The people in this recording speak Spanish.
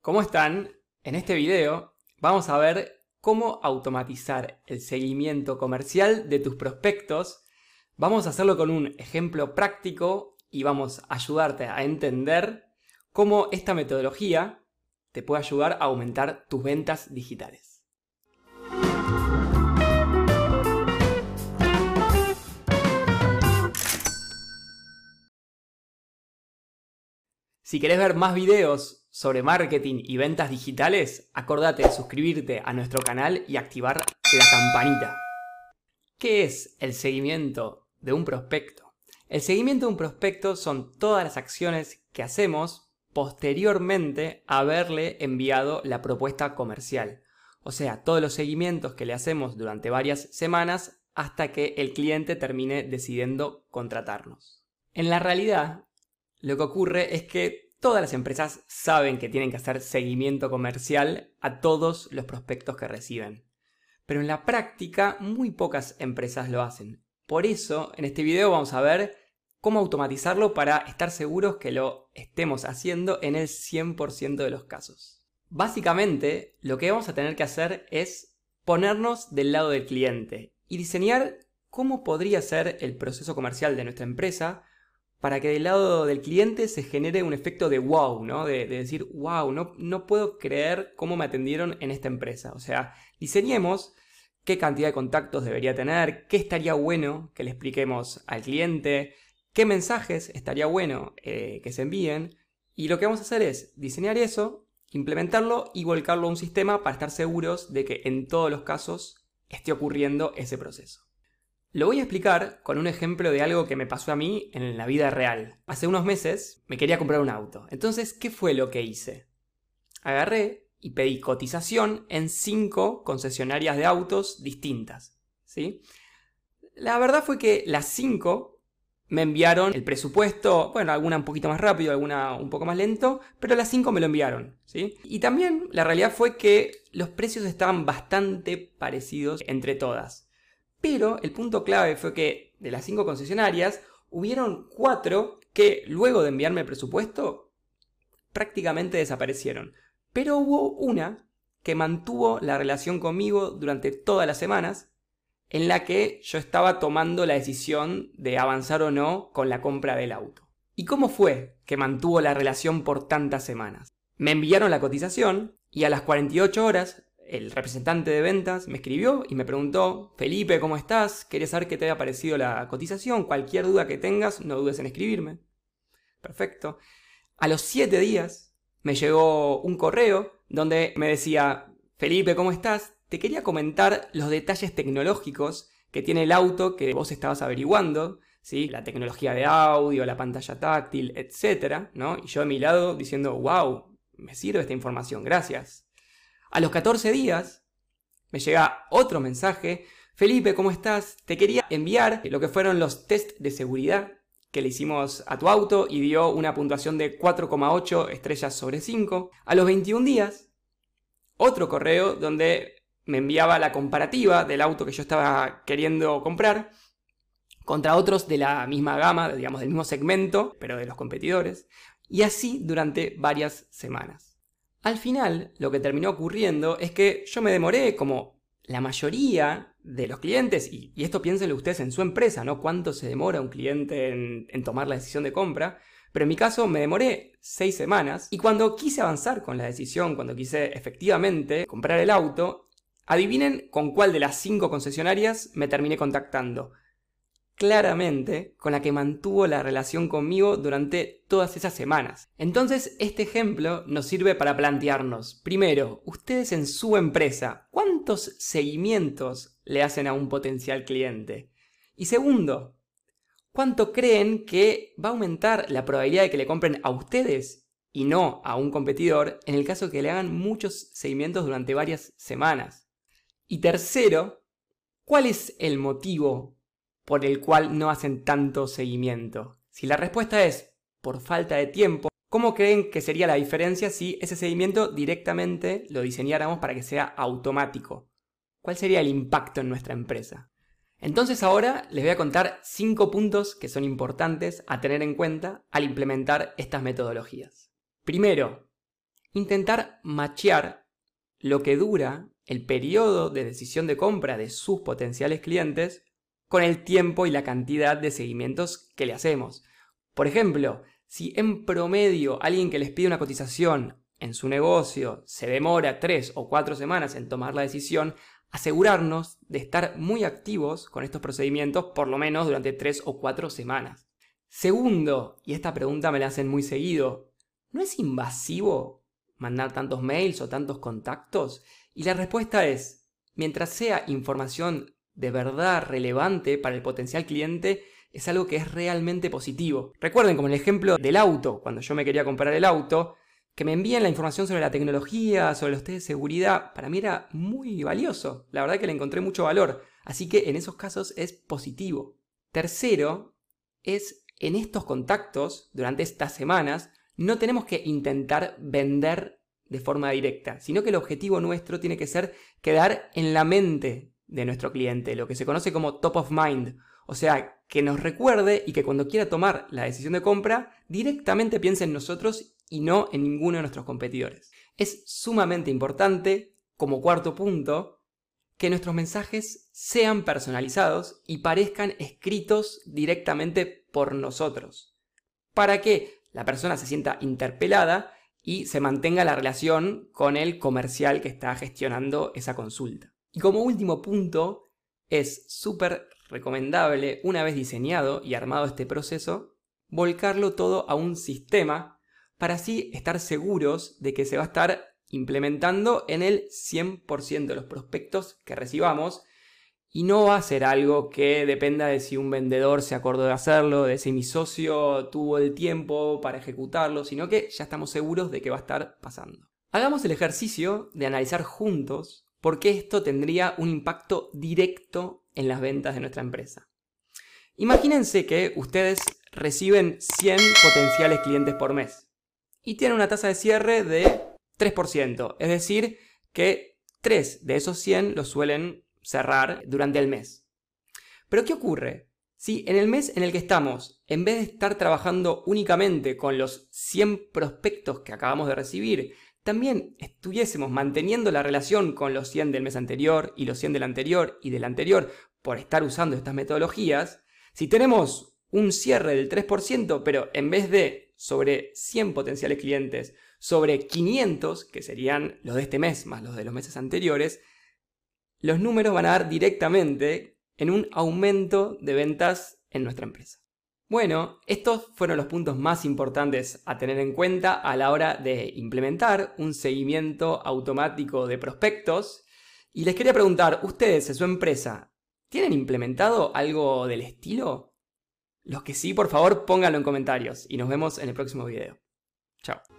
¿Cómo están? En este video vamos a ver cómo automatizar el seguimiento comercial de tus prospectos. Vamos a hacerlo con un ejemplo práctico y vamos a ayudarte a entender cómo esta metodología te puede ayudar a aumentar tus ventas digitales. Si querés ver más videos sobre marketing y ventas digitales, acordate de suscribirte a nuestro canal y activar la campanita. ¿Qué es el seguimiento de un prospecto? El seguimiento de un prospecto son todas las acciones que hacemos posteriormente a haberle enviado la propuesta comercial. O sea, todos los seguimientos que le hacemos durante varias semanas hasta que el cliente termine decidiendo contratarnos. En la realidad, lo que ocurre es que todas las empresas saben que tienen que hacer seguimiento comercial a todos los prospectos que reciben. Pero en la práctica muy pocas empresas lo hacen. Por eso, en este video vamos a ver cómo automatizarlo para estar seguros que lo estemos haciendo en el 100% de los casos. Básicamente, lo que vamos a tener que hacer es ponernos del lado del cliente y diseñar cómo podría ser el proceso comercial de nuestra empresa para que del lado del cliente se genere un efecto de wow, ¿no? De, decir, wow, no, puedo creer cómo me atendieron en esta empresa. O sea, diseñemos qué cantidad de contactos debería tener, qué estaría bueno que le expliquemos al cliente, qué mensajes estaría bueno eh, que se envíen. Y lo que vamos a hacer es diseñar eso, implementarlo y volcarlo a un sistema para estar seguros de que en todos los casos esté ocurriendo ese proceso. Lo voy a explicar con un ejemplo de algo que me pasó a mí en la vida real. Hace unos meses me quería comprar un auto. Entonces, ¿qué fue lo que hice? Agarré y pedí cotización en cinco concesionarias de autos distintas. ¿sí? La verdad fue que las cinco me enviaron el presupuesto, bueno, alguna un poquito más rápido, alguna un poco más lento, pero las cinco me lo enviaron, ¿sí? Y también la realidad fue que los precios estaban bastante parecidos entre todas. Pero el punto clave fue que de las cinco concesionarias, hubieron cuatro que luego de enviarme el presupuesto prácticamente desaparecieron. Pero hubo una que mantuvo la relación conmigo durante todas las semanas, en la que yo estaba tomando la decisión de avanzar o no con la compra del auto. ¿Y cómo fue que mantuvo la relación por tantas semanas? Me enviaron la cotización y a las 48 horas el representante de ventas me escribió y me preguntó, Felipe, ¿cómo estás? Quería saber qué te había parecido la cotización. Cualquier duda que tengas, no dudes en escribirme. Perfecto. A los siete días me llegó un correo donde me decía, Felipe, ¿cómo estás? Te quería comentar los detalles tecnológicos que tiene el auto que vos estabas averiguando, ¿sí? La tecnología de audio, la pantalla táctil, etc. ¿no? Y yo a mi lado diciendo, wow, me sirve esta información, gracias. A los 14 días me llega otro mensaje. Felipe, ¿cómo estás? Te quería enviar lo que fueron los test de seguridad que le hicimos a tu auto y dio una puntuación de 4,8 estrellas sobre 5. A los 21 días, otro correo donde me enviaba la comparativa del auto que yo estaba queriendo comprar contra otros de la misma gama, digamos del mismo segmento, pero de los competidores, y así durante varias semanas. Al final, lo que terminó ocurriendo es que yo me demoré como la mayoría de los clientes, y, esto piénsenlo ustedes en su empresa, ¿no? Cuánto se demora un cliente en, en tomar la decisión de compra. Pero en mi caso me demoré seis semanas y cuando quise avanzar con la decisión, cuando quise efectivamente comprar el auto, adivinen con cuál de las cinco concesionarias me terminé contactando claramente con la que mantuvo la relación conmigo durante todas esas semanas. Entonces, este ejemplo nos sirve para plantearnos, primero, ustedes en su empresa, ¿cuántos seguimientos le hacen a un potencial cliente? Y segundo, ¿cuánto creen que va a aumentar la probabilidad de que le compren a ustedes y no a un competidor en el caso que le hagan muchos seguimientos durante varias semanas? Y tercero, ¿cuál es el motivo por el cual no hacen tanto seguimiento? Si la respuesta es por falta de tiempo, ¿cómo creen que sería la diferencia si ese seguimiento directamente lo diseñáramos para que sea automático? ¿Cuál sería el impacto en nuestra empresa? Entonces ahora les voy a contar cinco puntos que son importantes a tener en cuenta al implementar estas metodologías. Primero, intentar machear lo que dura el periodo de decisión de compra de sus potenciales clientes con el tiempo y la cantidad de seguimientos que le hacemos. Por ejemplo, si en promedio alguien que les pide una cotización en su negocio se demora tres o cuatro semanas en tomar la decisión, asegurarnos de estar muy activos con estos procedimientos por lo menos durante tres o cuatro semanas. Segundo, y esta pregunta me la hacen muy seguido, ¿no es invasivo mandar tantos mails o tantos contactos? Y la respuesta es, mientras sea información de verdad relevante para el potencial cliente, es algo que es realmente positivo. Recuerden como el ejemplo del auto, cuando yo me quería comprar el auto, que me envíen la información sobre la tecnología, sobre los test de seguridad, para mí era muy valioso. La verdad que le encontré mucho valor. Así que en esos casos es positivo. Tercero, es en estos contactos, durante estas semanas, no tenemos que intentar vender de forma directa, sino que el objetivo nuestro tiene que ser quedar en la mente de nuestro cliente, lo que se conoce como top of mind. O sea, que nos recuerde y que cuando quiera tomar la decisión de compra, directamente piense en nosotros y no en ninguno de nuestros competidores. Es sumamente importante, como cuarto punto, que nuestros mensajes sean personalizados y parezcan escritos directamente por nosotros, para que la persona se sienta interpelada y se mantenga la relación con el comercial que está gestionando esa consulta. Y como último punto, es súper recomendable, una vez diseñado y armado este proceso, volcarlo todo a un sistema para así estar seguros de que se va a estar implementando en el 100% de los prospectos que recibamos y no va a ser algo que dependa de si un vendedor se acordó de hacerlo, de si mi socio tuvo el tiempo para ejecutarlo, sino que ya estamos seguros de que va a estar pasando. Hagamos el ejercicio de analizar juntos por qué esto tendría un impacto directo en las ventas de nuestra empresa. Imagínense que ustedes reciben 100 potenciales clientes por mes y tiene una tasa de cierre de 3%. Es decir, que 3 de esos 100 los suelen cerrar durante el mes. Pero ¿qué ocurre? Si en el mes en el que estamos, en vez de estar trabajando únicamente con los 100 prospectos que acabamos de recibir, también estuviésemos manteniendo la relación con los 100 del mes anterior y los 100 del anterior y del anterior por estar usando estas metodologías, si tenemos un cierre del 3%, pero en vez de sobre 100 potenciales clientes, sobre 500, que serían los de este mes más los de los meses anteriores, los números van a dar directamente en un aumento de ventas en nuestra empresa. Bueno, estos fueron los puntos más importantes a tener en cuenta a la hora de implementar un seguimiento automático de prospectos. Y les quería preguntar, ¿ustedes en su empresa tienen implementado algo del estilo? Los que sí, por favor, pónganlo en comentarios y nos vemos en el próximo video. Chao.